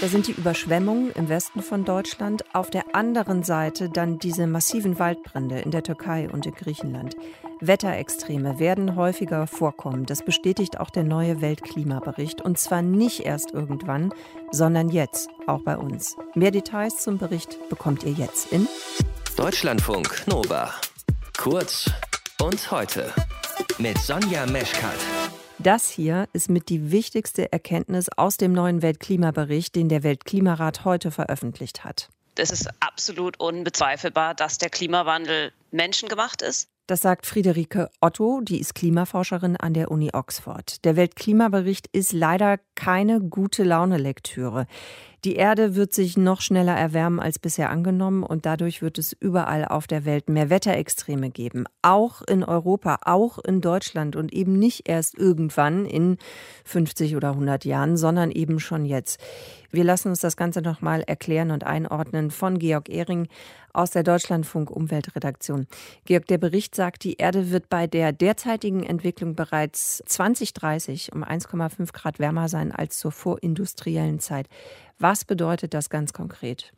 Da sind die Überschwemmungen im Westen von Deutschland, auf der anderen Seite dann diese massiven Waldbrände in der Türkei und in Griechenland. Wetterextreme werden häufiger vorkommen. Das bestätigt auch der neue Weltklimabericht. Und zwar nicht erst irgendwann, sondern jetzt, auch bei uns. Mehr Details zum Bericht bekommt ihr jetzt in Deutschlandfunk Nova. Kurz und heute mit Sonja Meschkat. Das hier ist mit die wichtigste Erkenntnis aus dem neuen Weltklimabericht, den der Weltklimarat heute veröffentlicht hat. Es ist absolut unbezweifelbar, dass der Klimawandel menschengemacht ist. Das sagt Friederike Otto, die ist Klimaforscherin an der Uni Oxford. Der Weltklimabericht ist leider keine gute Laune-Lektüre. Die Erde wird sich noch schneller erwärmen als bisher angenommen und dadurch wird es überall auf der Welt mehr Wetterextreme geben. Auch in Europa, auch in Deutschland und eben nicht erst irgendwann in 50 oder 100 Jahren, sondern eben schon jetzt. Wir lassen uns das Ganze nochmal erklären und einordnen von Georg Ehring aus der Deutschlandfunk Umweltredaktion. Georg, der Bericht sagt, die Erde wird bei der derzeitigen Entwicklung bereits 2030 um 1,5 Grad wärmer sein als zur vorindustriellen Zeit. Was bedeutet das ganz konkret?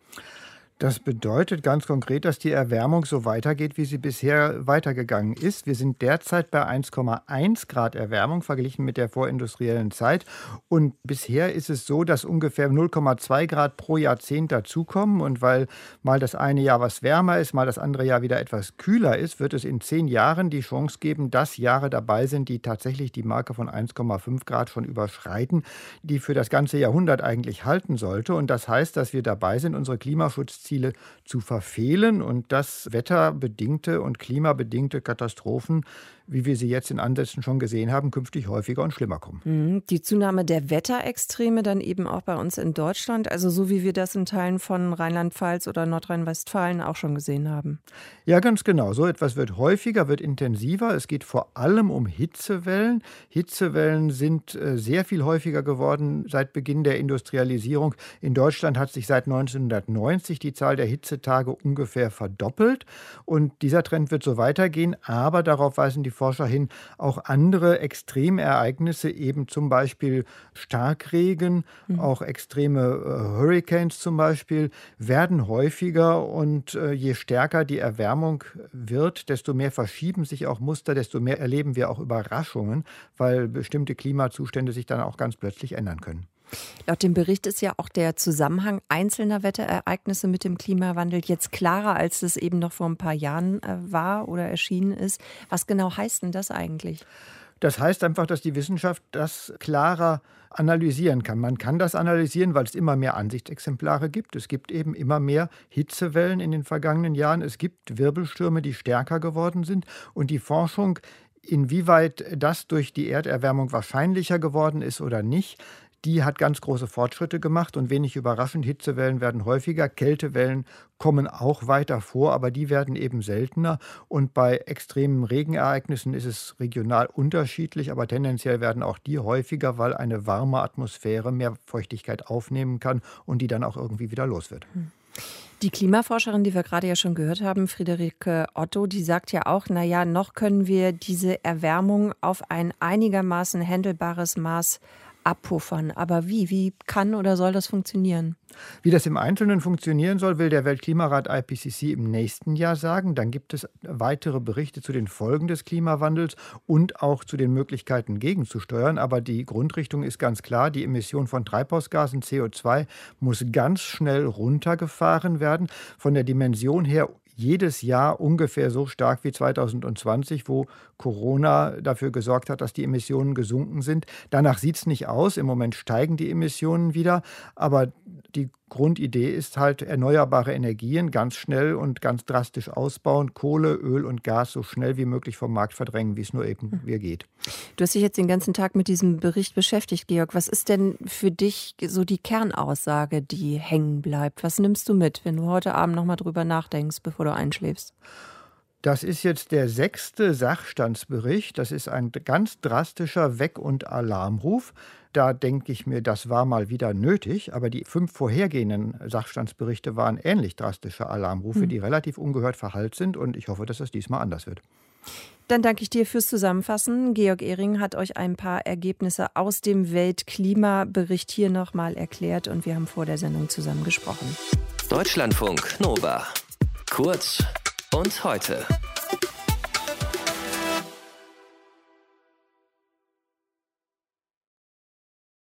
Das bedeutet ganz konkret, dass die Erwärmung so weitergeht, wie sie bisher weitergegangen ist. Wir sind derzeit bei 1,1 Grad Erwärmung verglichen mit der vorindustriellen Zeit. Und bisher ist es so, dass ungefähr 0,2 Grad pro Jahrzehnt dazukommen. Und weil mal das eine Jahr was wärmer ist, mal das andere Jahr wieder etwas kühler ist, wird es in zehn Jahren die Chance geben, dass Jahre dabei sind, die tatsächlich die Marke von 1,5 Grad schon überschreiten, die für das ganze Jahrhundert eigentlich halten sollte. Und das heißt, dass wir dabei sind, unsere Klimaschutzziele Klimaschutzziele zu verfehlen. Und dass wetterbedingte und klimabedingte Katastrophen wie wir sie jetzt in Ansätzen schon gesehen haben, künftig häufiger und schlimmer kommen. Mhm. Die Zunahme der Wetterextreme dann eben auch bei uns in Deutschland, also so wie wir das in Teilen von Rheinland-Pfalz oder Nordrhein-Westfalen auch schon gesehen haben. Ja, ganz genau. So etwas wird häufiger, wird intensiver. Es geht vor allem um Hitzewellen. Hitzewellen sind äh, sehr viel häufiger geworden seit Beginn der Industrialisierung. In Deutschland hat sich seit 1990 die Zahl der Hitzetage ungefähr verdoppelt. Und dieser Trend wird so weitergehen. Aber darauf weisen die Forscher hin auch andere Extremereignisse, eben zum Beispiel Starkregen, mhm. auch extreme äh, Hurricanes zum Beispiel, werden häufiger und äh, je stärker die Erwärmung wird, desto mehr verschieben sich auch Muster, desto mehr erleben wir auch Überraschungen, weil bestimmte Klimazustände sich dann auch ganz plötzlich ändern können. Laut dem Bericht ist ja auch der Zusammenhang einzelner Wetterereignisse mit dem Klimawandel jetzt klarer, als es eben noch vor ein paar Jahren äh, war oder erschienen ist. Was genau heißt denn das eigentlich? Das heißt einfach, dass die Wissenschaft das klarer analysieren kann. Man kann das analysieren, weil es immer mehr Ansichtsexemplare gibt. Es gibt eben immer mehr Hitzewellen in den vergangenen Jahren. Es gibt Wirbelstürme, die stärker geworden sind. Und die Forschung Inwieweit das durch die Erderwärmung wahrscheinlicher geworden ist oder nicht, die hat ganz große Fortschritte gemacht und wenig überraschend, Hitzewellen werden häufiger, Kältewellen kommen auch weiter vor, aber die werden eben seltener. Und bei extremen Regenereignissen ist es regional unterschiedlich, aber tendenziell werden auch die häufiger, weil eine warme Atmosphäre mehr Feuchtigkeit aufnehmen kann und die dann auch irgendwie wieder los wird. Hm. Die Klimaforscherin, die wir gerade ja schon gehört haben, Friederike Otto, die sagt ja auch, na ja, noch können wir diese Erwärmung auf ein einigermaßen händelbares Maß abpuffern. Aber wie? Wie kann oder soll das funktionieren? Wie das im Einzelnen funktionieren soll, will der Weltklimarat IPCC im nächsten Jahr sagen. Dann gibt es weitere Berichte zu den Folgen des Klimawandels und auch zu den Möglichkeiten gegenzusteuern. Aber die Grundrichtung ist ganz klar. Die Emission von Treibhausgasen CO2 muss ganz schnell runtergefahren werden. Von der Dimension her jedes Jahr ungefähr so stark wie 2020, wo Corona dafür gesorgt hat, dass die Emissionen gesunken sind. Danach sieht es nicht aus. Im Moment steigen die Emissionen wieder. Aber die Grundidee ist halt erneuerbare Energien ganz schnell und ganz drastisch ausbauen, Kohle, Öl und Gas so schnell wie möglich vom Markt verdrängen, wie es nur eben hm. geht. Du hast dich jetzt den ganzen Tag mit diesem Bericht beschäftigt, Georg. Was ist denn für dich so die Kernaussage, die hängen bleibt? Was nimmst du mit, wenn du heute Abend nochmal drüber nachdenkst, bevor du einschläfst? Das ist jetzt der sechste Sachstandsbericht. Das ist ein ganz drastischer Weck- und Alarmruf. Da denke ich mir, das war mal wieder nötig. Aber die fünf vorhergehenden Sachstandsberichte waren ähnlich drastische Alarmrufe, hm. die relativ ungehört verhallt sind. Und ich hoffe, dass das diesmal anders wird. Dann danke ich dir fürs Zusammenfassen. Georg Ehring hat euch ein paar Ergebnisse aus dem Weltklimabericht hier nochmal erklärt und wir haben vor der Sendung zusammen gesprochen. Deutschlandfunk Nova. Kurz und heute.